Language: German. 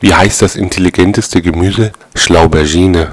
Wie heißt das intelligenteste Gemüse? Schlaubergine